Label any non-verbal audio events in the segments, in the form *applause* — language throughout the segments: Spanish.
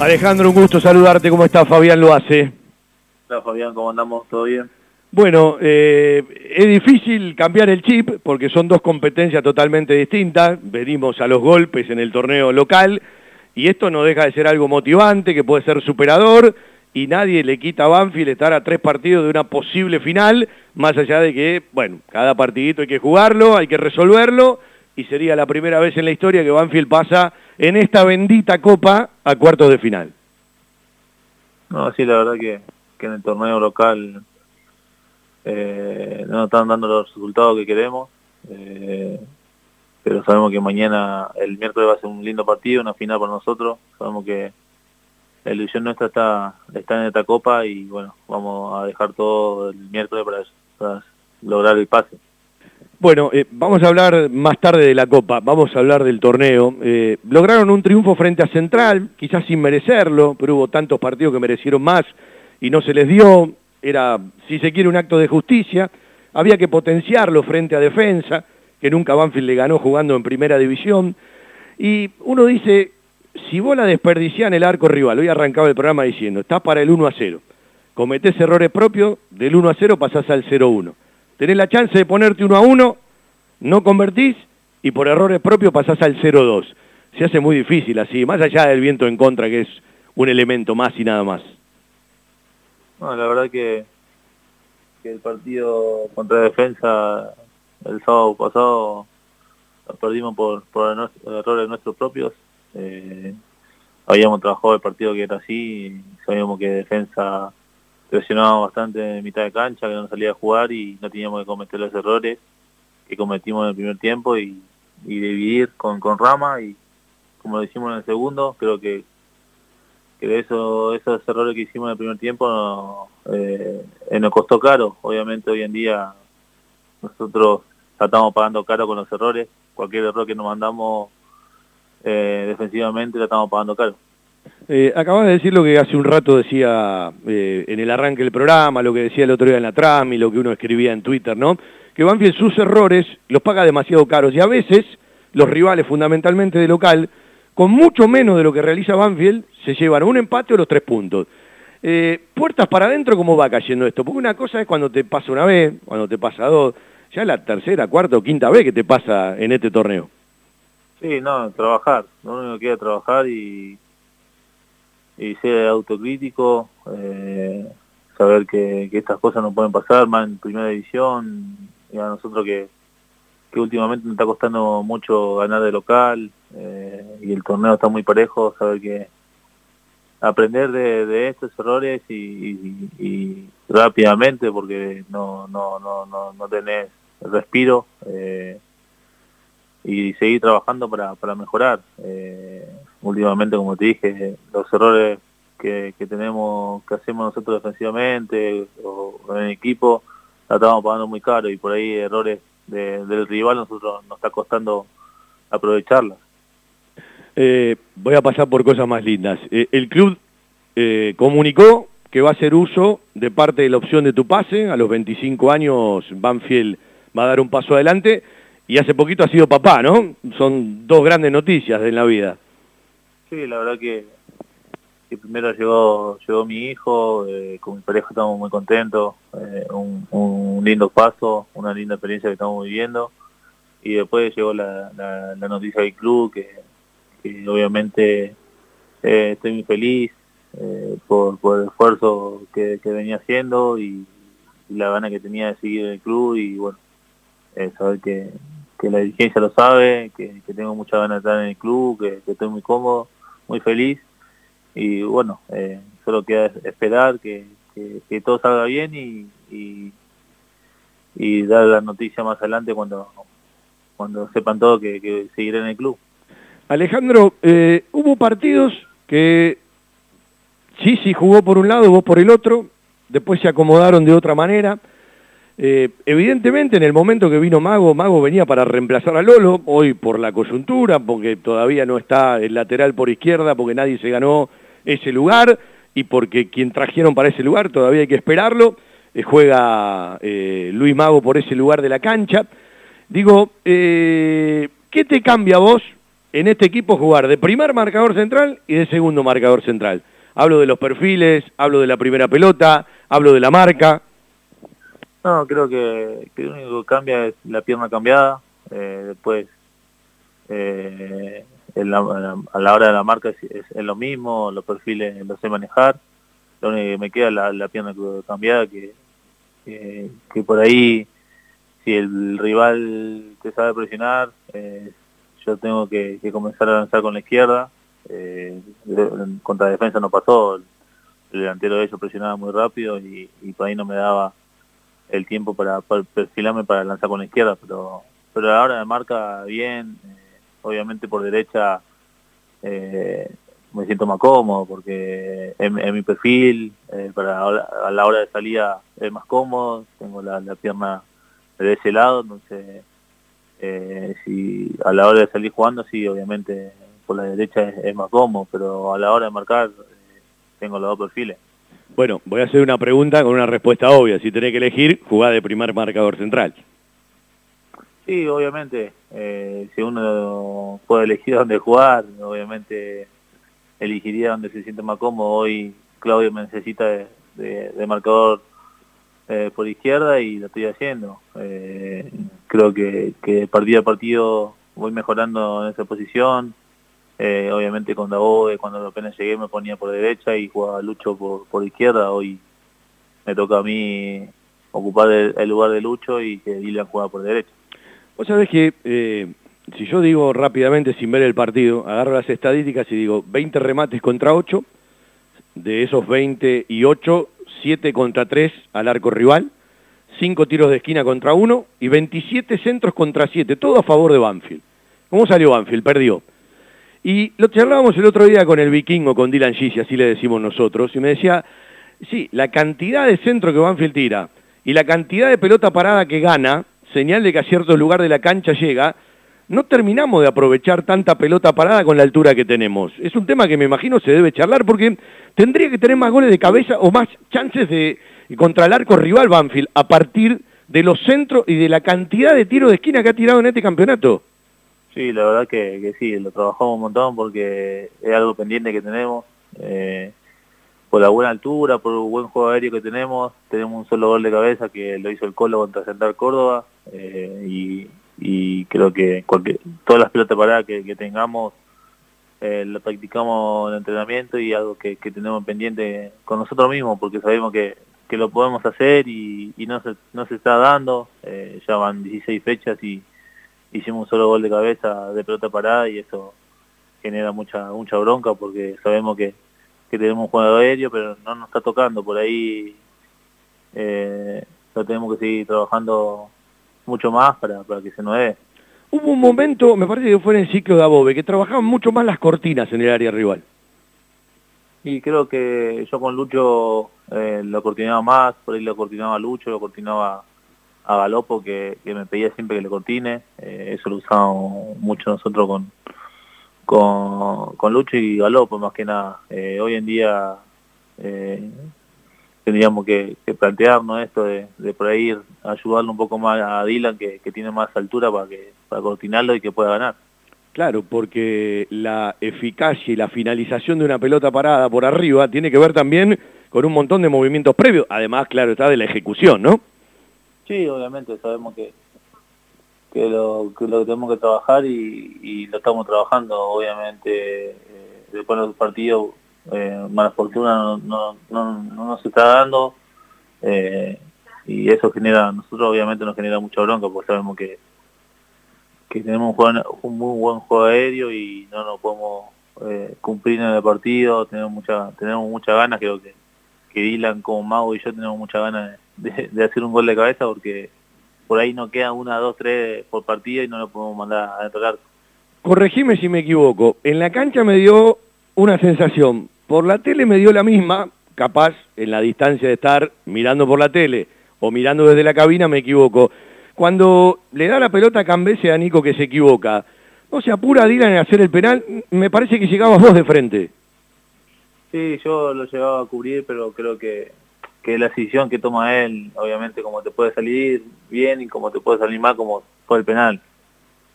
Alejandro, un gusto saludarte. ¿Cómo está Fabián lo hace? Hola Fabián, ¿cómo andamos? ¿Todo bien? Bueno, eh, es difícil cambiar el chip porque son dos competencias totalmente distintas. Venimos a los golpes en el torneo local y esto no deja de ser algo motivante, que puede ser superador y nadie le quita a Banfield estar a tres partidos de una posible final, más allá de que, bueno, cada partidito hay que jugarlo, hay que resolverlo y sería la primera vez en la historia que Banfield pasa en esta bendita copa a cuartos de final. No, sí, la verdad que, en el torneo local eh, no nos están dando los resultados que queremos, eh, pero sabemos que mañana, el miércoles va a ser un lindo partido, una final para nosotros, sabemos que la ilusión nuestra está, está en esta copa y bueno, vamos a dejar todo el miércoles para lograr el pase. Bueno, eh, vamos a hablar más tarde de la Copa, vamos a hablar del torneo. Eh, lograron un triunfo frente a Central, quizás sin merecerlo, pero hubo tantos partidos que merecieron más y no se les dio. Era, si se quiere, un acto de justicia. Había que potenciarlo frente a Defensa, que nunca Banfield le ganó jugando en Primera División. Y uno dice, si vos la desperdiciás en el arco rival, hoy arrancaba el programa diciendo, estás para el 1 a 0, cometés errores propios, del 1 a 0 pasás al 0 a 1 tenés la chance de ponerte uno a uno, no convertís y por errores propios pasás al 0-2. Se hace muy difícil así, más allá del viento en contra, que es un elemento más y nada más. No, la verdad que, el partido contra defensa el sábado pasado lo perdimos por, errores nuestros propios. Eh, habíamos trabajado el partido que era así, sabíamos que defensa presionábamos bastante en mitad de cancha, que no salía a jugar y no teníamos que cometer los errores que cometimos en el primer tiempo y, dividir con, con Rama y como lo hicimos en el segundo, creo que, que eso, esos errores que hicimos en el primer tiempo eh, nos costó caro. Obviamente hoy en día nosotros estamos pagando caro con los errores, cualquier error que nos mandamos eh, defensivamente la estamos pagando caro. Eh, acabas de decir lo que hace un rato decía eh, en el arranque del programa, lo que decía el otro día en la tram y lo que uno escribía en Twitter, ¿no? Que Banfield sus errores los paga demasiado caros y a veces los rivales, fundamentalmente de local, con mucho menos de lo que realiza Banfield, se llevan un empate o los tres puntos. Eh, puertas para adentro, ¿cómo va cayendo esto? Porque una cosa es cuando te pasa una vez, cuando te pasa dos, ya la tercera, cuarta o quinta vez que te pasa en este torneo. Sí, no, trabajar, lo único que trabajar y y ser autocrítico, eh, saber que, estas cosas no pueden pasar más en primera división, y a nosotros que, que últimamente nos está costando mucho ganar de local eh, y el torneo está muy parejo, saber que aprender de, estos errores y, rápidamente porque no, no, no, no, no tenés respiro eh, y seguir trabajando para, para mejorar últimamente, como te dije, los errores que, tenemos, que hacemos nosotros defensivamente o en el equipo, la estamos pagando muy caro y por ahí errores del rival nosotros nos está costando aprovecharlas. Eh, voy a pasar por cosas más lindas. Eh, el club eh, comunicó que va a hacer uso de parte de la opción de tu pase. A los 25 años Banfield va a dar un paso adelante y hace poquito ha sido papá, ¿no? Son dos grandes noticias en la vida. Sí, la verdad que, primero llegó llegó mi hijo, eh, con mi pareja estamos muy contentos, eh, un, lindo paso, una linda experiencia que estamos viviendo, y después llegó la, noticia del club, que, obviamente eh, estoy muy feliz por, el esfuerzo que, venía haciendo y, la gana que tenía de seguir en el club, y bueno, saber que, la dirigencia lo sabe, que, tengo mucha ganas de estar en el club, que estoy muy cómodo muy feliz y bueno, eh, solo queda esperar que, todo salga bien y, y, dar la noticia más adelante cuando, cuando sepan todo que, que seguiré en el club. Alejandro, eh, hubo partidos que sí, sí jugó por un lado, vos por el otro, después se acomodaron de otra manera. Eh, evidentemente en el momento que vino Mago, Mago venía para reemplazar a Lolo, hoy por la coyuntura, porque todavía no está el lateral por izquierda, porque nadie se ganó ese lugar, y porque quien trajeron para ese lugar todavía hay que esperarlo, eh, juega eh, Luis Mago por ese lugar de la cancha. Digo, ¿qué te cambia vos en este equipo jugar de primer marcador central y de segundo marcador central. Hablo de los perfiles, hablo de la primera pelota, hablo de la marca. No, creo que, lo único que cambia es la pierna cambiada. Eh, después, eh, a la hora de la marca es, lo mismo, los perfiles los sé manejar. Lo único que me queda es la, pierna cambiada, que, que, por ahí, si el rival te sabe presionar, eh, yo tengo que, comenzar a lanzar con la izquierda. Contra defensa no pasó, el, delantero de ellos presionaba muy rápido y, por ahí no me daba el tiempo para, perfilarme para lanzar con la izquierda, pero pero ahora me marca bien, eh, obviamente por derecha eh, me siento más cómodo porque en, mi perfil, para a la hora de salida es más cómodo, tengo la, pierna de ese lado, entonces eh, si a la hora de salir jugando, sí, obviamente por la derecha es, más cómodo, pero a la hora de marcar eh, tengo los dos perfiles. Bueno, voy a hacer una pregunta con una respuesta obvia. Si tenés que elegir, jugá de primer marcador central. Sí, obviamente. Eh, si uno puede elegir dónde jugar, obviamente elegiría donde se siente más cómodo. Hoy Claudio me necesita de marcador eh, por izquierda y lo estoy haciendo. Eh, creo que, que, partido a partido voy mejorando en esa posición. Eh, obviamente con Davode, cuando apenas llegué me ponía por derecha y jugaba Lucho por, por izquierda. Hoy me toca a mí ocupar el, lugar de Lucho y que Dylan juega por derecha. Vos sabés que si yo digo rápidamente sin ver el partido, agarro las estadísticas y digo 20 remates contra 8, de esos 20 y 8 7 contra 3 al arco rival, 5 tiros de esquina contra 1 y 27 centros contra 7, todo a favor de Banfield. ¿Cómo salió Banfield? Perdió. Y lo charlábamos el otro día con el vikingo, con Dylan Gigi, así le decimos nosotros, y me decía, sí, la cantidad de centro que Banfield tira y la cantidad de pelota parada que gana, señal de que a cierto lugar de la cancha llega, no terminamos de aprovechar tanta pelota parada con la altura que tenemos. Es un tema que me imagino se debe charlar porque tendría que tener más goles de cabeza o más chances de contra el arco rival Banfield a partir de los centros y de la cantidad de tiros de esquina que ha tirado en este campeonato. Sí, la verdad que, sí, lo trabajamos un montón porque es algo pendiente que tenemos. Eh, por la buena altura, por el buen juego aéreo que tenemos, tenemos un solo gol de cabeza que lo hizo el Colo contra Central Córdoba eh, y, y creo que todas las pelotas paradas que, tengamos eh, lo practicamos en entrenamiento y algo que, tenemos pendiente con nosotros mismos porque sabemos que, lo podemos hacer y, no, se, no se está dando, eh, ya van 16 fechas y hicimos un solo gol de cabeza de pelota parada y eso genera mucha mucha bronca porque sabemos que, tenemos un juego aéreo pero no nos está tocando, por ahí eh, lo tenemos que seguir trabajando mucho más para, para que se nos dé. Hubo un momento, me parece que fue en el ciclo de Above, que trabajaban mucho más las cortinas en el área rival. Y creo que yo con Lucho eh, lo cortinaba más, por ahí lo cortinaba Lucho, lo cortinaba a Galopo, que, me pedía siempre que le cortine. Eh, eso lo usábamos mucho nosotros con, con, con Lucho y Galopo, más que nada. Eh, hoy en día tendríamos que, plantearnos esto de, por ahí ayudarle un poco más a Dylan que, tiene más altura para que para coordinarlo y que pueda ganar. Claro, porque la eficacia y la finalización de una pelota parada por arriba tiene que ver también con un montón de movimientos previos, además, claro, está de la ejecución, ¿no? Sí, obviamente, sabemos que, que, lo, que tenemos que trabajar y, lo estamos trabajando, obviamente, eh, después de los partidos eh, mala fortuna no, no, no, no, nos está dando eh, y eso genera, nosotros obviamente nos genera mucha bronca porque sabemos que, que tenemos un, muy buen juego aéreo y no nos podemos eh, cumplir en el partido, tenemos mucha, tenemos muchas ganas, creo que, que Dylan como Mago y yo tenemos muchas ganas de, hacer un gol de cabeza porque por ahí nos queda una, dos, tres por partido y no lo podemos mandar a entrar. Corregime si me equivoco, en la cancha me dio una sensación, por la tele me dio la misma, capaz en la distancia de estar mirando por la tele o mirando desde la cabina me equivoco. Cuando le da la pelota a Cambese a Nico que se equivoca, no se apura Dylan en hacer el penal, me parece que llegabas vos de frente. Sí, yo lo llegaba a cubrir, pero creo que, que la decisión que toma él, obviamente como te puede salir bien y como te puede salir mal como fue el penal.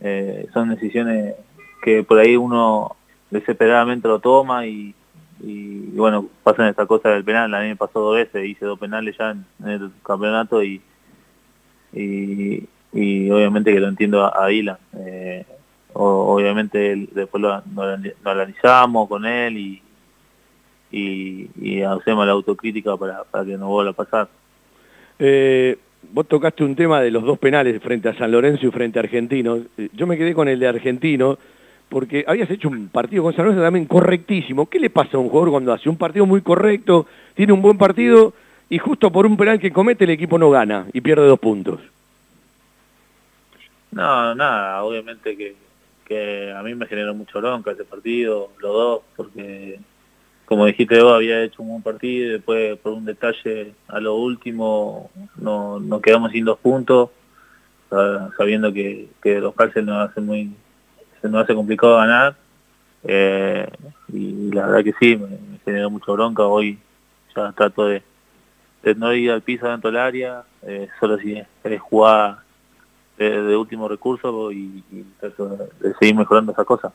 Eh, son decisiones que por ahí uno desesperadamente lo toma y, bueno, pasan esta cosa del penal, a mí me pasó dos veces, hice dos penales ya en, el campeonato y, y, obviamente que lo entiendo a, a eh, obviamente después lo, analizamos con él y, y, hacemos la autocrítica para, que no vuelva a pasar. Eh, vos tocaste un tema de los dos penales frente a San Lorenzo y frente a Argentino. Eh, yo me quedé con el de Argentino porque habías hecho un partido con San Lorenzo también correctísimo. ¿Qué le pasa a un jugador cuando hace un partido muy correcto, tiene un buen partido y justo por un penal que comete el equipo no gana y pierde dos puntos? No, nada, obviamente que, que a mí me generó mucho bronca ese partido, los dos, porque como dijiste vos, había hecho un buen partido y después por un detalle a lo último no, nos quedamos sin dos puntos, sabiendo que, que los se nos hace muy se nos hace complicado ganar. Eh, y la verdad que sí, me, generó mucho bronca. Hoy ya trato de, no ir al piso dentro del área, eh, solo si es jugar de, último recurso y, trato de seguir mejorando esa cosa.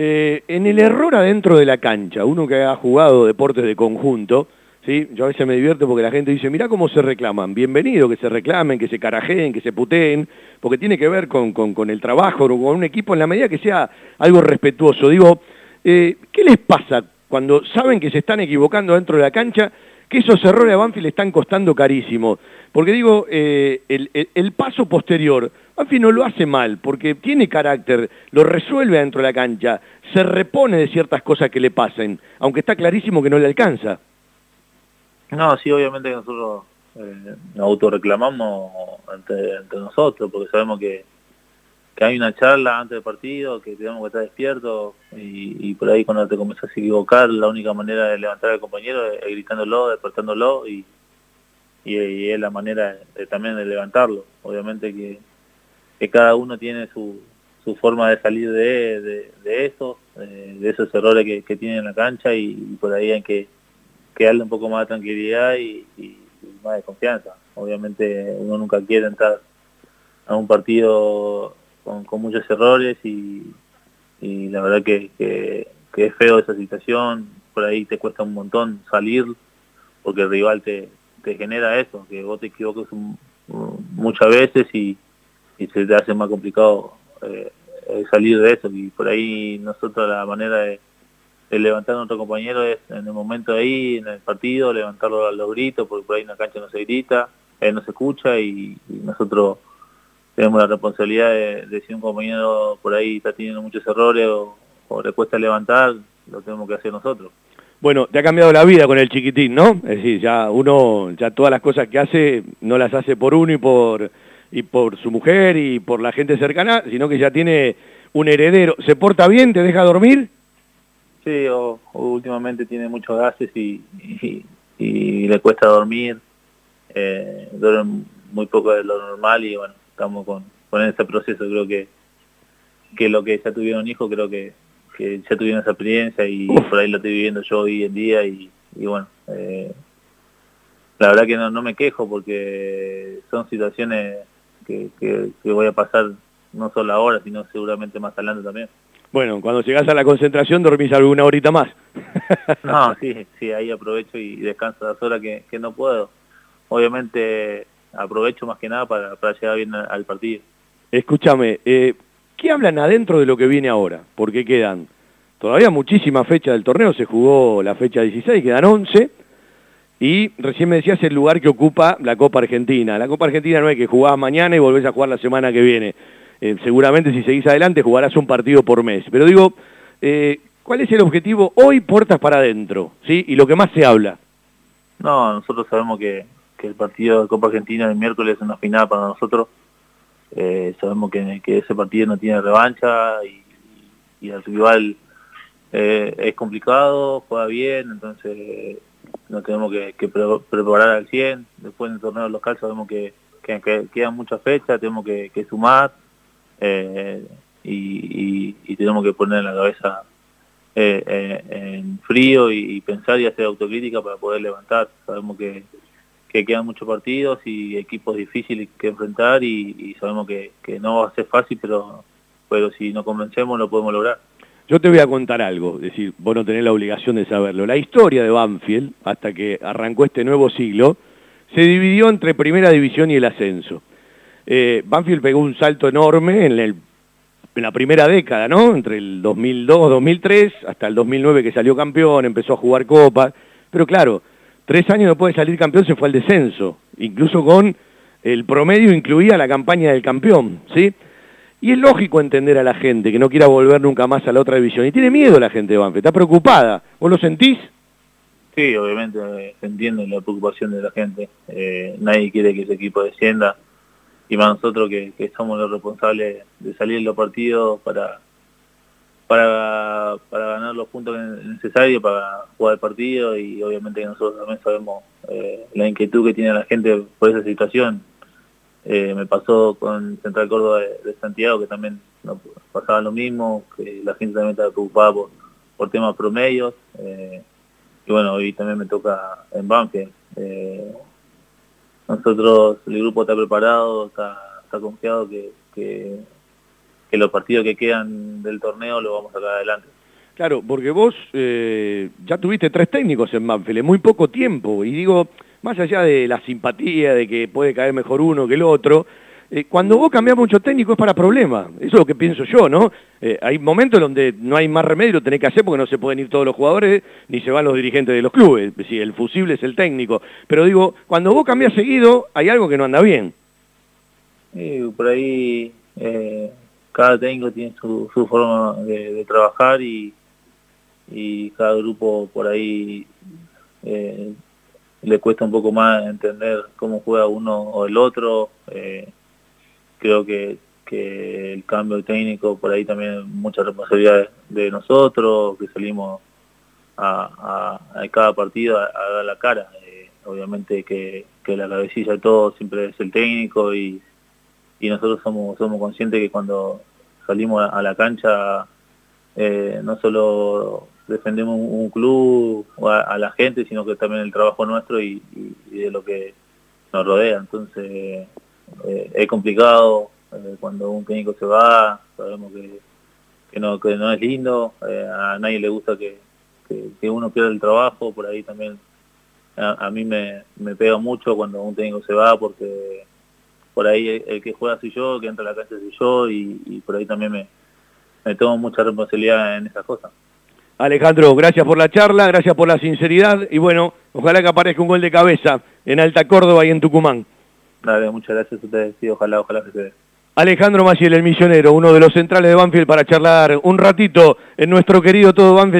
Eh, en el error adentro de la cancha, uno que ha jugado deportes de conjunto, ¿sí? yo a veces me divierto porque la gente dice, mira cómo se reclaman, bienvenido que se reclamen, que se carajeen, que se puteen, porque tiene que ver con, el trabajo, con un equipo en la medida que sea algo respetuoso. Digo, eh, ¿qué les pasa cuando saben que se están equivocando dentro de la cancha, que esos errores a Banfield le están costando carísimo? Porque digo, eh, el paso posterior Banfield no lo hace mal, porque tiene carácter, lo resuelve dentro de la cancha, se repone de ciertas cosas que le pasen, aunque está clarísimo que no le alcanza. No, sí, obviamente que nosotros eh, autorreclamamos entre, nosotros, porque sabemos que, hay una charla antes del partido, que tenemos que estar despiertos y, por ahí cuando te comienzas a equivocar, la única manera de levantar al compañero es, gritándolo, despertándolo y, y, es la manera también de levantarlo. Obviamente que que cada uno tiene su, su forma de salir de, de, eso, eh, de esos errores que, que, tiene en la cancha y, por ahí hay que, darle un poco más de tranquilidad y, más de confianza. Obviamente uno nunca quiere entrar a un partido con, muchos errores y, la verdad que, es feo esa situación, por ahí te cuesta un montón salir porque el rival te, genera eso, que vos te equivoques muchas veces y, se te hace más complicado eh, salir de eso. Y por ahí nosotros la manera de, levantar a nuestro compañero es en el momento ahí, en el partido, levantarlo a los gritos, porque por ahí en la cancha no se grita, él no se escucha y, nosotros tenemos la responsabilidad de, si un compañero por ahí está teniendo muchos errores o, le cuesta levantar, lo tenemos que hacer nosotros. Bueno, te ha cambiado la vida con el chiquitín, ¿no? Es decir, ya uno, ya todas las cosas que hace, no las hace por uno y por y por su mujer y por la gente cercana, sino que ya tiene un heredero. ¿Se porta bien? ¿Te deja dormir? Sí, últimamente tiene muchos gases y, y, le cuesta dormir. Eh, duerme muy poco de lo normal y bueno, estamos con, con ese proceso. Creo que, que lo que ya tuvieron hijos, creo que, que ya tuvieron esa experiencia y por ahí lo estoy viviendo yo hoy en día y, y bueno, eh, la verdad que no, no me quejo porque son situaciones que, voy a pasar no solo ahora, sino seguramente más adelante también. Bueno, cuando llegas a la concentración dormís alguna horita más. *laughs* no, sí, sí, ahí aprovecho y descanso las horas que, no puedo. Obviamente aprovecho más que nada para, llegar bien al partido. Escúchame, eh, ¿qué hablan adentro de lo que viene ahora? Porque quedan todavía muchísimas fechas del torneo, se jugó la fecha 16, quedan 11, y recién me decías el lugar que ocupa la Copa Argentina. La Copa Argentina no es que jugás mañana y volvés a jugar la semana que viene. Eh, seguramente si seguís adelante jugarás un partido por mes. Pero digo, eh, ¿cuál es el objetivo hoy puertas para adentro? ¿sí? Y lo que más se habla. No, nosotros sabemos que, el partido de Copa Argentina el miércoles es una final para nosotros. Eh, sabemos que, ese partido no tiene revancha y, y el rival es complicado, juega bien, entonces nos tenemos que, preparar al 100, después en el torneo local sabemos que, quedan muchas fechas, tenemos que, sumar eh, y, tenemos que poner la cabeza eh, eh, en frío y, pensar y hacer autocrítica para poder levantar. Sabemos que, quedan muchos partidos y equipos difíciles que enfrentar y, sabemos que, no va a ser fácil, pero pero si nos convencemos lo podemos lograr. Yo te voy a contar algo, es decir, vos no tenés la obligación de saberlo. La historia de Banfield, hasta que arrancó este nuevo siglo, se dividió entre Primera División y el ascenso. Eh, Banfield pegó un salto enorme en, en, la primera década, ¿no? Entre el 2002, 2003, hasta el 2009 que salió campeón, empezó a jugar copas, pero claro, tres años después de salir campeón se fue al descenso, incluso con el promedio incluía la campaña del campeón, ¿sí? Y es lógico entender a la gente que no quiera volver nunca más a la otra división. Y tiene miedo la gente de Banfield, está preocupada. ¿Vos lo sentís? Sí, obviamente se entiende la preocupación de la gente. Eh, nadie quiere que ese equipo descienda. Y más nosotros que, somos los responsables de salir en los partidos para, para, para ganar los puntos necesarios para jugar el partido. Y obviamente que nosotros también sabemos eh, la inquietud que tiene la gente por esa situación eh, me pasó con Central Córdoba de, Santiago, que también no, pasaba lo mismo, que la gente también estaba preocupada por, temas promedios. Eh, y bueno, hoy también me toca en Banfield. Nosotros, el grupo está preparado, está, confiado que, que, los partidos que quedan del torneo lo vamos a sacar adelante. Claro, porque vos ya tuviste tres técnicos en Banfield en muy poco tiempo, y digo, más allá de la simpatía, de que puede caer mejor uno que el otro, eh, cuando vos cambiás mucho técnico es para problemas, eso es lo que pienso yo, ¿no? Eh, hay momentos donde no hay más remedio, lo tenés que hacer porque no se pueden ir todos los jugadores, ni se van los dirigentes de los clubes, si el fusible es el técnico, pero digo, cuando vos cambiás seguido, hay algo que no anda bien. por ahí eh, cada técnico tiene su, forma de, trabajar y, y cada grupo por ahí le cuesta un poco más entender cómo juega uno o el otro. Eh, creo que, que, el cambio técnico por ahí también mucha responsabilidad de nosotros, que salimos a, a, cada partido a, dar la cara. Eh, obviamente que, que, la cabecilla de todo siempre es el técnico y, y nosotros somos, somos conscientes que cuando salimos a, la cancha eh, no solo defendemos un, club a, la gente, sino que también el trabajo nuestro y, de lo que nos rodea. Entonces eh, es complicado eh, cuando un técnico se va, sabemos que, que, no, que no es lindo, a nadie le gusta que, que, uno pierda el trabajo, por ahí también a, mí me, me, pega mucho cuando un técnico se va porque por ahí el, que juega soy yo, que entra a la cancha soy yo y, y por ahí también me, me tomo mucha responsabilidad en esas cosas. Alejandro, gracias por la charla, gracias por la sinceridad y bueno, ojalá que aparezca un gol de cabeza en Alta Córdoba y en Tucumán. Dale, muchas gracias a ustedes, sí, ojalá, ojalá que se dé. Alejandro Maciel, el misionero, uno de los centrales de Banfield para charlar un ratito en nuestro querido todo Banfield.